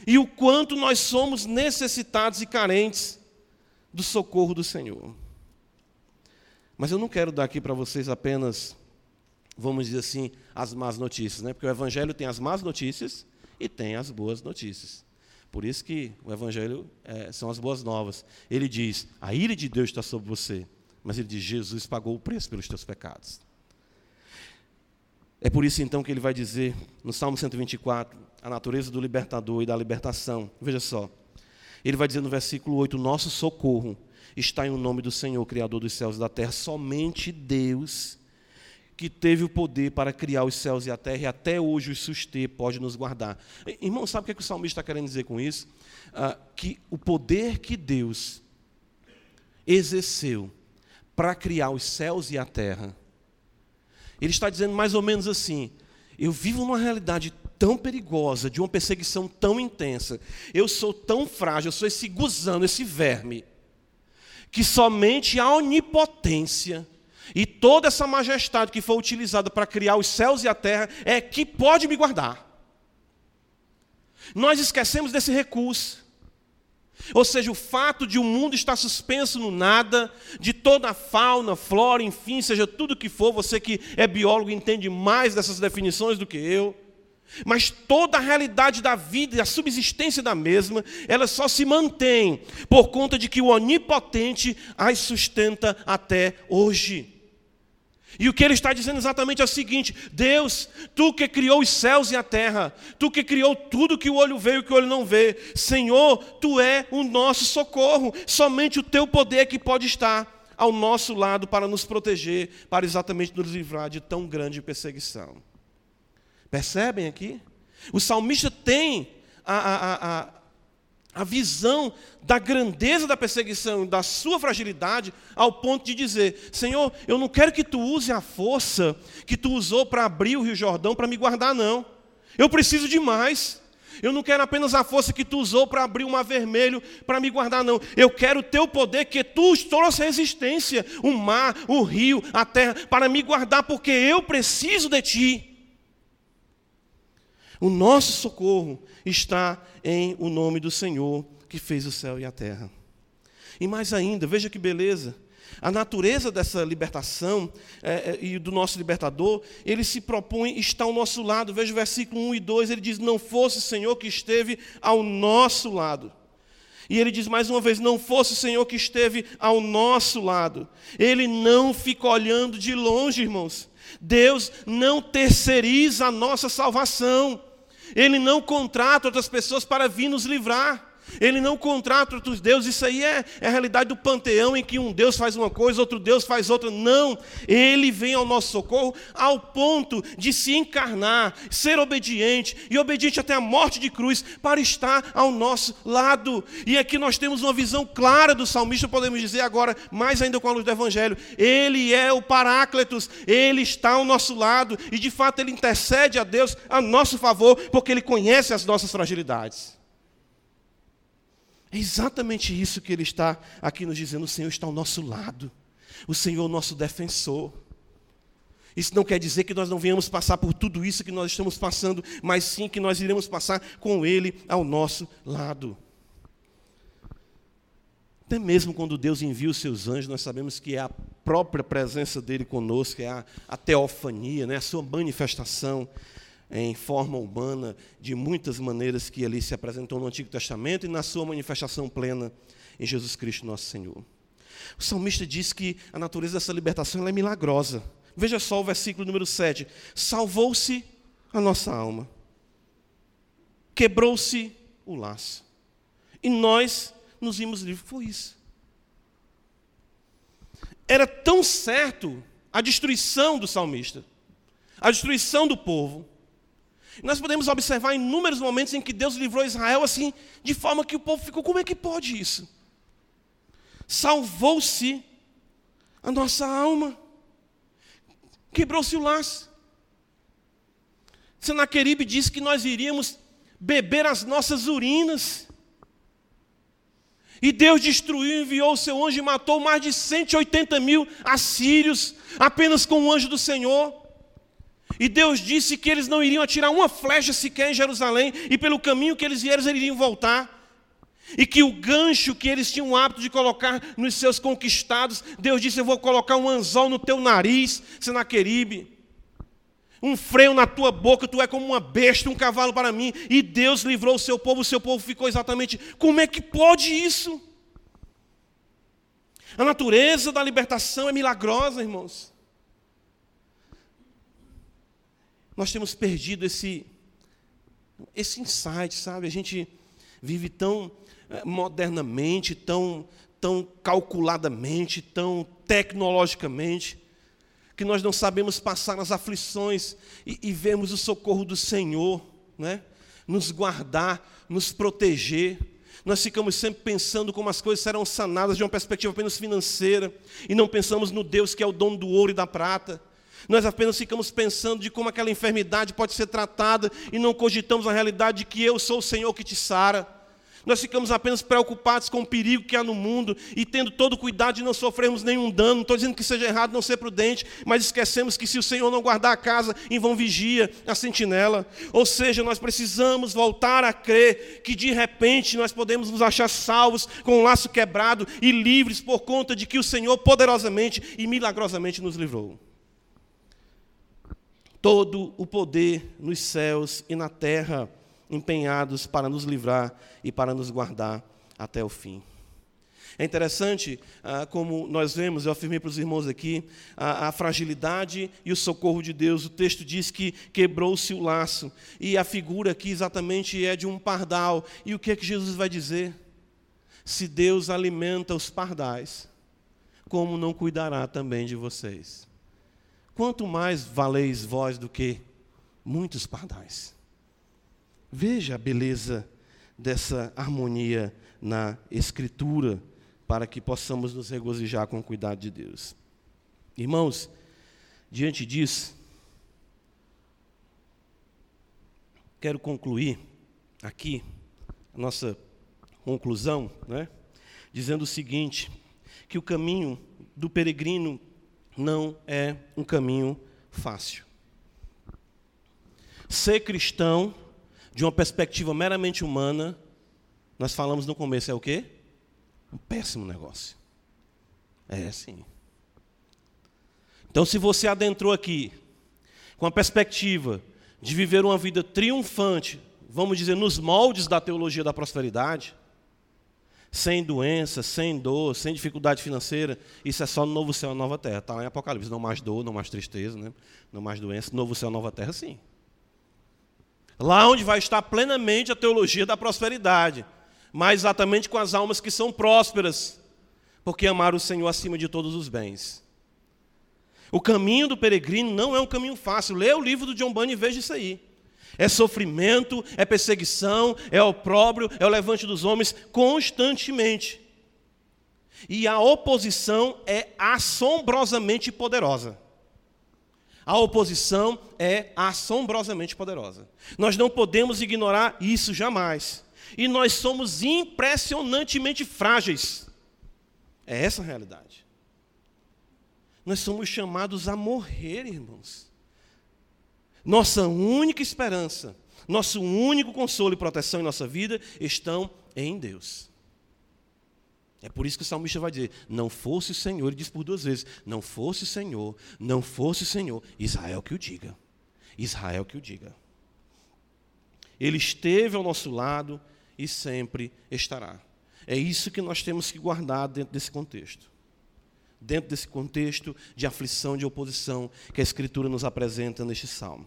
e o quanto nós somos necessitados e carentes do socorro do Senhor. Mas eu não quero dar aqui para vocês apenas, vamos dizer assim, as más notícias, né? porque o Evangelho tem as más notícias e tem as boas notícias. Por isso que o Evangelho é, são as boas novas. Ele diz: a ira de Deus está sobre você, mas ele diz: Jesus pagou o preço pelos teus pecados. É por isso então que ele vai dizer no Salmo 124, a natureza do libertador e da libertação. Veja só. Ele vai dizer no versículo 8: Nosso socorro está em o nome do Senhor, Criador dos céus e da terra. Somente Deus, que teve o poder para criar os céus e a terra e até hoje os suster, pode nos guardar. Irmão, sabe o que, é que o salmista está querendo dizer com isso? Ah, que o poder que Deus exerceu para criar os céus e a terra, ele está dizendo mais ou menos assim: eu vivo numa realidade tão perigosa, de uma perseguição tão intensa, eu sou tão frágil, eu sou esse gusano, esse verme, que somente a onipotência e toda essa majestade que foi utilizada para criar os céus e a terra é que pode me guardar. Nós esquecemos desse recurso. Ou seja, o fato de o mundo estar suspenso no nada, de toda a fauna, flora, enfim, seja tudo que for, você que é biólogo entende mais dessas definições do que eu. Mas toda a realidade da vida e a subsistência da mesma, ela só se mantém por conta de que o Onipotente as sustenta até hoje. E o que ele está dizendo exatamente é o seguinte: Deus, tu que criou os céus e a terra, tu que criou tudo que o olho vê e o que o olho não vê, Senhor, tu é o nosso socorro, somente o teu poder é que pode estar ao nosso lado para nos proteger, para exatamente nos livrar de tão grande perseguição. Percebem aqui? O salmista tem a, a, a, a visão da grandeza da perseguição, da sua fragilidade, ao ponto de dizer: Senhor, eu não quero que tu use a força que tu usou para abrir o Rio Jordão para me guardar, não. Eu preciso de mais. Eu não quero apenas a força que tu usou para abrir o mar vermelho para me guardar, não. Eu quero o teu poder, que tu trouxe resistência, o mar, o rio, a terra, para me guardar, porque eu preciso de ti. O nosso socorro está em o nome do Senhor que fez o céu e a terra. E mais ainda, veja que beleza. A natureza dessa libertação é, é, e do nosso libertador, ele se propõe estar ao nosso lado. Veja o versículo 1 e 2, ele diz: Não fosse o Senhor que esteve ao nosso lado. E ele diz mais uma vez: Não fosse o Senhor que esteve ao nosso lado. Ele não fica olhando de longe, irmãos. Deus não terceiriza a nossa salvação. Ele não contrata outras pessoas para vir nos livrar. Ele não contrata outros deuses. Isso aí é, é, a realidade do panteão em que um Deus faz uma coisa, outro Deus faz outra. Não. Ele vem ao nosso socorro ao ponto de se encarnar, ser obediente e obediente até a morte de cruz para estar ao nosso lado. E aqui nós temos uma visão clara do salmista, podemos dizer agora, mais ainda com a luz do Evangelho. Ele é o Paráclitos, ele está ao nosso lado e de fato ele intercede a Deus a nosso favor, porque ele conhece as nossas fragilidades. É exatamente isso que ele está aqui nos dizendo: o Senhor está ao nosso lado, o Senhor é o nosso defensor. Isso não quer dizer que nós não venhamos passar por tudo isso que nós estamos passando, mas sim que nós iremos passar com Ele ao nosso lado. Até mesmo quando Deus envia os seus anjos, nós sabemos que é a própria presença dele conosco, é a, a teofania, né, a sua manifestação em forma humana de muitas maneiras que ali se apresentou no Antigo Testamento e na sua manifestação plena em Jesus Cristo nosso Senhor. O salmista diz que a natureza dessa libertação é milagrosa. Veja só o versículo número 7. Salvou-se a nossa alma. Quebrou-se o laço. E nós nos vimos livres. Foi isso. Era tão certo a destruição do salmista, a destruição do povo, nós podemos observar inúmeros momentos em que Deus livrou Israel assim, de forma que o povo ficou: como é que pode isso? Salvou-se a nossa alma, quebrou-se o laço. Senaqueribe disse que nós iríamos beber as nossas urinas. E Deus destruiu, enviou o seu anjo e matou mais de 180 mil assírios, apenas com o anjo do Senhor. E Deus disse que eles não iriam atirar uma flecha sequer em Jerusalém, e pelo caminho que eles vieram, eles iriam voltar. E que o gancho que eles tinham o hábito de colocar nos seus conquistados, Deus disse: Eu vou colocar um anzol no teu nariz, Senaqueribe. Um freio na tua boca, tu é como uma besta, um cavalo para mim. E Deus livrou o seu povo, o seu povo ficou exatamente. Como é que pode isso? A natureza da libertação é milagrosa, irmãos. Nós temos perdido esse, esse insight, sabe? A gente vive tão eh, modernamente, tão, tão calculadamente, tão tecnologicamente, que nós não sabemos passar nas aflições e, e vemos o socorro do Senhor, né? nos guardar, nos proteger. Nós ficamos sempre pensando como as coisas serão sanadas de uma perspectiva apenas financeira, e não pensamos no Deus que é o dono do ouro e da prata. Nós apenas ficamos pensando de como aquela enfermidade pode ser tratada e não cogitamos a realidade de que eu sou o Senhor que te sara. Nós ficamos apenas preocupados com o perigo que há no mundo e tendo todo o cuidado de não sofrermos nenhum dano. Não estou dizendo que seja errado não ser prudente, mas esquecemos que se o Senhor não guardar a casa, em vão vigia a sentinela. Ou seja, nós precisamos voltar a crer que de repente nós podemos nos achar salvos, com o laço quebrado e livres por conta de que o Senhor poderosamente e milagrosamente nos livrou. Todo o poder nos céus e na terra, empenhados para nos livrar e para nos guardar até o fim. É interessante ah, como nós vemos, eu afirmei para os irmãos aqui, a, a, fragilidade e o socorro de Deus. O texto diz que quebrou-se o laço. E a figura aqui exatamente é de um pardal. E o que é que Jesus vai dizer? Se Deus alimenta os pardais, como não cuidará também de vocês? Quanto mais valeis vós do que muitos pardais. Veja a beleza dessa harmonia na Escritura para que possamos nos regozijar com o cuidado de Deus. Irmãos, diante disso, quero concluir aqui a nossa conclusão, né, dizendo o seguinte: que o caminho do peregrino não é um caminho fácil. Ser cristão, de uma perspectiva meramente humana, nós falamos no começo, é o quê? Um péssimo negócio. É sim. Então, se você adentrou aqui com a perspectiva de viver uma vida triunfante, vamos dizer, nos moldes da teologia da prosperidade, sem doença, sem dor, sem dificuldade financeira, isso é só no novo céu e nova terra. Está lá em Apocalipse. Não mais dor, não mais tristeza, né? não mais doença, novo céu e nova terra, sim. Lá onde vai estar plenamente a teologia da prosperidade mas exatamente com as almas que são prósperas, porque amaram o Senhor acima de todos os bens. O caminho do peregrino não é um caminho fácil. Lê o livro do John Bunyan e veja isso aí. É sofrimento, é perseguição, é opróbrio, é o levante dos homens constantemente. E a oposição é assombrosamente poderosa. A oposição é assombrosamente poderosa. Nós não podemos ignorar isso jamais. E nós somos impressionantemente frágeis. É essa a realidade. Nós somos chamados a morrer, irmãos. Nossa única esperança, nosso único consolo e proteção em nossa vida estão em Deus. É por isso que o salmista vai dizer: Não fosse o Senhor, ele diz por duas vezes: Não fosse o Senhor, não fosse o Senhor, Israel que o diga. Israel que o diga. Ele esteve ao nosso lado, e sempre estará. É isso que nós temos que guardar dentro desse contexto. Dentro desse contexto de aflição, de oposição que a Escritura nos apresenta neste salmo.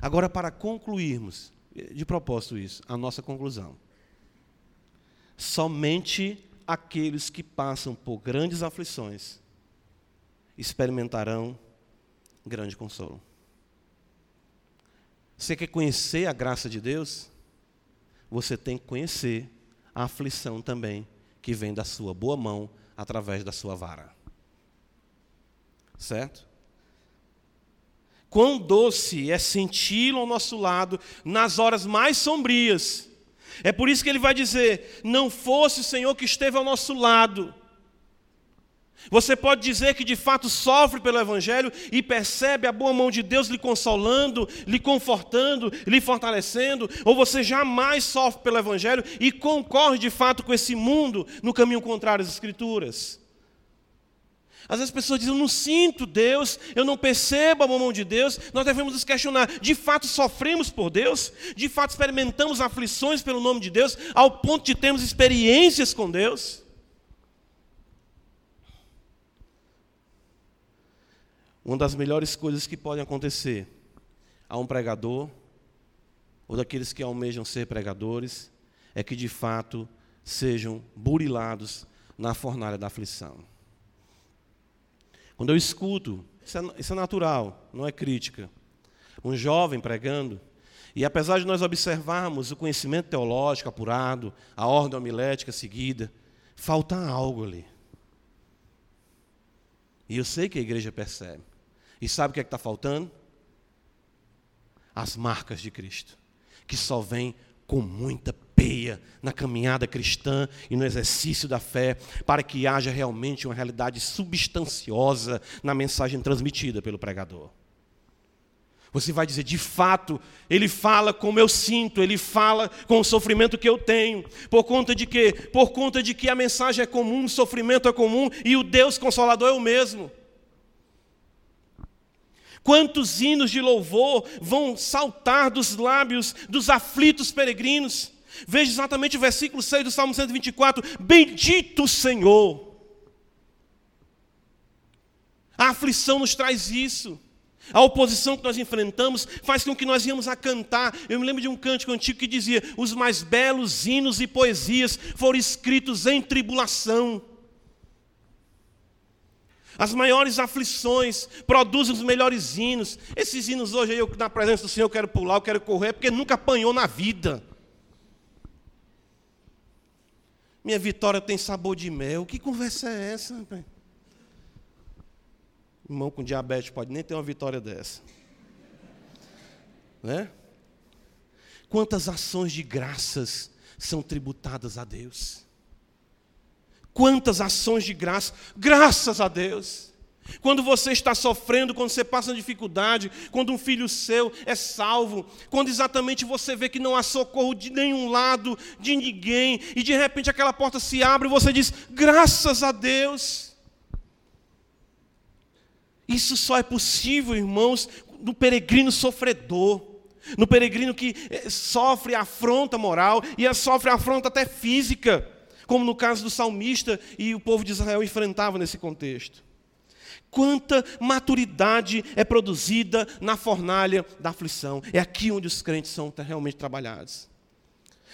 Agora, para concluirmos, de propósito isso, a nossa conclusão. Somente aqueles que passam por grandes aflições experimentarão grande consolo. Você quer conhecer a graça de Deus? você tem que conhecer a aflição também que vem da sua boa mão através da sua vara. Certo? Quão doce é senti-lo ao nosso lado nas horas mais sombrias. É por isso que ele vai dizer: Não fosse o Senhor que esteve ao nosso lado, você pode dizer que de fato sofre pelo Evangelho e percebe a boa mão de Deus lhe consolando, lhe confortando, lhe fortalecendo, ou você jamais sofre pelo Evangelho e concorre de fato com esse mundo no caminho contrário às Escrituras. Às vezes as pessoas dizem, eu não sinto Deus, eu não percebo a boa mão de Deus. Nós devemos nos questionar, de fato sofremos por Deus? De fato experimentamos aflições pelo nome de Deus, ao ponto de termos experiências com Deus? Uma das melhores coisas que podem acontecer a um pregador, ou daqueles que almejam ser pregadores, é que de fato sejam burilados na fornalha da aflição. Quando eu escuto, isso é, isso é natural, não é crítica, um jovem pregando, e apesar de nós observarmos o conhecimento teológico apurado, a ordem homilética seguida, falta algo ali. E eu sei que a igreja percebe. E sabe o que é está faltando? As marcas de Cristo, que só vem com muita peia na caminhada cristã e no exercício da fé, para que haja realmente uma realidade substanciosa na mensagem transmitida pelo pregador. Você vai dizer, de fato, ele fala como eu sinto, ele fala com o sofrimento que eu tenho. Por conta de quê? Por conta de que a mensagem é comum, o sofrimento é comum e o Deus consolador é o mesmo. Quantos hinos de louvor vão saltar dos lábios dos aflitos peregrinos? Veja exatamente o versículo 6 do Salmo 124: Bendito o Senhor. A aflição nos traz isso. A oposição que nós enfrentamos faz com que nós íamos a cantar. Eu me lembro de um cântico antigo que dizia: Os mais belos hinos e poesias foram escritos em tribulação. As maiores aflições produzem os melhores hinos. Esses hinos hoje, eu, na presença do Senhor, eu quero pular, eu quero correr, porque nunca apanhou na vida. Minha vitória tem sabor de mel. Que conversa é essa, rapaz? Irmão com diabetes pode nem ter uma vitória dessa. Né? Quantas ações de graças são tributadas a Deus? Quantas ações de graça, graças a Deus. Quando você está sofrendo, quando você passa dificuldade, quando um filho seu é salvo, quando exatamente você vê que não há socorro de nenhum lado, de ninguém, e de repente aquela porta se abre e você diz: graças a Deus. Isso só é possível, irmãos, no peregrino sofredor. No peregrino que eh, sofre afronta moral e sofre afronta até física, como no caso do salmista e o povo de Israel enfrentava nesse contexto. Quanta maturidade é produzida na fornalha da aflição. É aqui onde os crentes são realmente trabalhados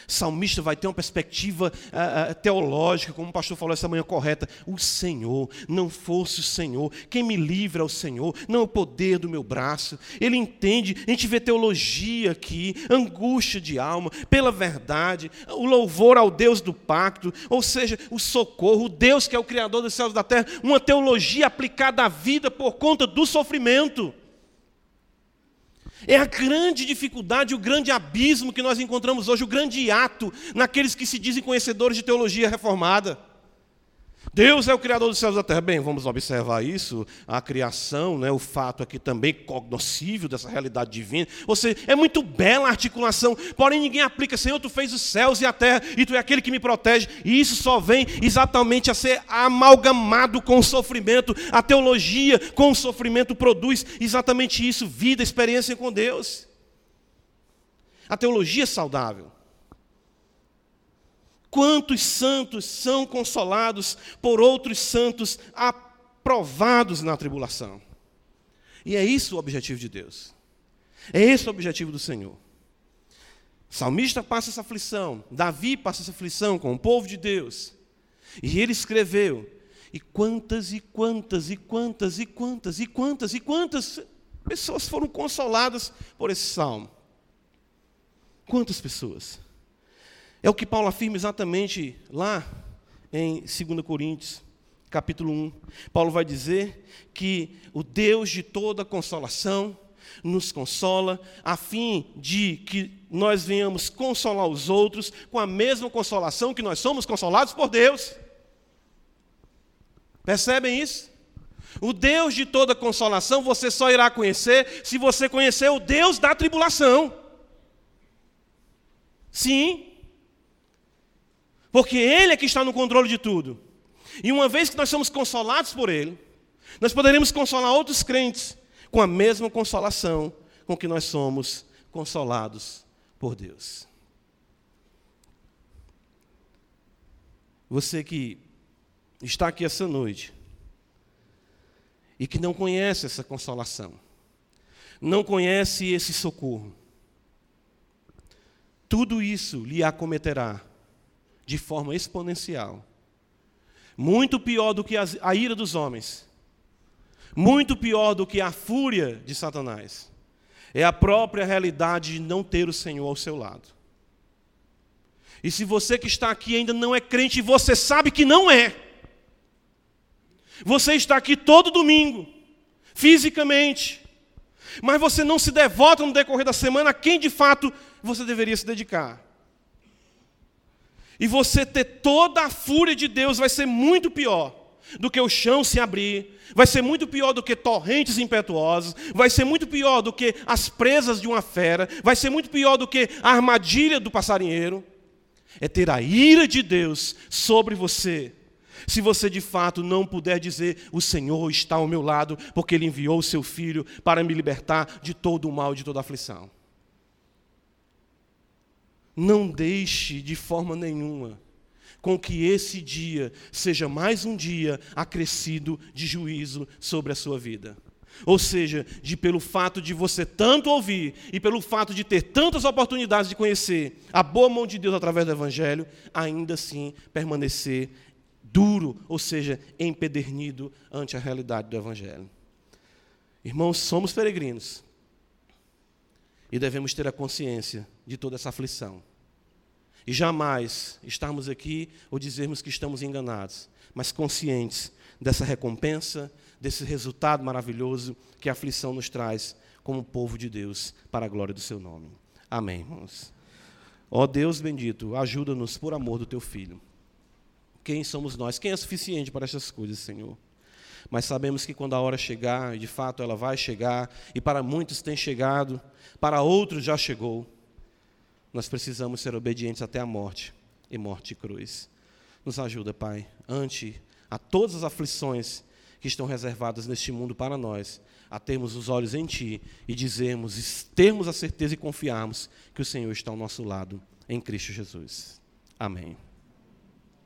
salmista vai ter uma perspectiva uh, uh, teológica, como o pastor falou essa manhã correta. O Senhor, não fosse o Senhor, quem me livra é o Senhor, não o poder do meu braço. Ele entende, a gente vê teologia aqui, angústia de alma, pela verdade, o louvor ao Deus do pacto, ou seja, o socorro, o Deus que é o Criador dos céus e da terra, uma teologia aplicada à vida por conta do sofrimento. É a grande dificuldade, o grande abismo que nós encontramos hoje, o grande ato naqueles que se dizem conhecedores de teologia reformada. Deus é o Criador dos céus e da terra. Bem, vamos observar isso, a criação, né, o fato aqui também cognoscível dessa realidade divina. Ou seja, é muito bela a articulação, porém ninguém aplica, Senhor, tu fez os céus e a terra, e tu é aquele que me protege. E isso só vem exatamente a ser amalgamado com o sofrimento. A teologia com o sofrimento produz exatamente isso, vida, experiência com Deus. A teologia é saudável. Quantos santos são consolados por outros santos aprovados na tribulação? E é isso o objetivo de Deus. É esse o objetivo do Senhor. Salmista passa essa aflição, Davi passa essa aflição com o povo de Deus. E ele escreveu, e quantas e quantas e quantas e quantas e quantas e quantas pessoas foram consoladas por esse salmo. Quantas pessoas? É o que Paulo afirma exatamente lá em 2 Coríntios, capítulo 1. Paulo vai dizer que o Deus de toda consolação nos consola, a fim de que nós venhamos consolar os outros com a mesma consolação que nós somos consolados por Deus. Percebem isso? O Deus de toda consolação você só irá conhecer se você conhecer o Deus da tribulação. Sim, porque Ele é que está no controle de tudo. E uma vez que nós somos consolados por Ele, nós poderemos consolar outros crentes com a mesma consolação com que nós somos consolados por Deus. Você que está aqui essa noite e que não conhece essa consolação, não conhece esse socorro, tudo isso lhe acometerá de forma exponencial. Muito pior do que a ira dos homens. Muito pior do que a fúria de Satanás. É a própria realidade de não ter o Senhor ao seu lado. E se você que está aqui ainda não é crente, você sabe que não é. Você está aqui todo domingo, fisicamente, mas você não se devota no decorrer da semana a quem de fato você deveria se dedicar. E você ter toda a fúria de Deus vai ser muito pior do que o chão se abrir, vai ser muito pior do que torrentes impetuosas, vai ser muito pior do que as presas de uma fera, vai ser muito pior do que a armadilha do passarinheiro. É ter a ira de Deus sobre você, Se você de fato não puder dizer, o Senhor está ao meu lado, porque Ele enviou o seu Filho para me libertar de todo o mal de toda a aflição. Não deixe de forma nenhuma com que esse dia seja mais um dia acrescido de juízo sobre a sua vida. Ou seja, de pelo fato de você tanto ouvir e pelo fato de ter tantas oportunidades de conhecer a boa mão de Deus através do Evangelho, ainda assim permanecer duro, ou seja, empedernido ante a realidade do Evangelho. Irmãos, somos peregrinos e devemos ter a consciência de toda essa aflição. E jamais estarmos aqui ou dizermos que estamos enganados, mas conscientes dessa recompensa, desse resultado maravilhoso que a aflição nos traz como povo de Deus, para a glória do seu nome. Amém, irmãos. Ó Deus bendito, ajuda-nos por amor do teu filho. Quem somos nós? Quem é suficiente para essas coisas, Senhor? Mas sabemos que quando a hora chegar, de fato ela vai chegar, e para muitos tem chegado, para outros já chegou, nós precisamos ser obedientes até a morte e morte cruz. Nos ajuda, Pai, ante a todas as aflições que estão reservadas neste mundo para nós, a termos os olhos em Ti e dizermos, termos a certeza e confiarmos que o Senhor está ao nosso lado, em Cristo Jesus. Amém.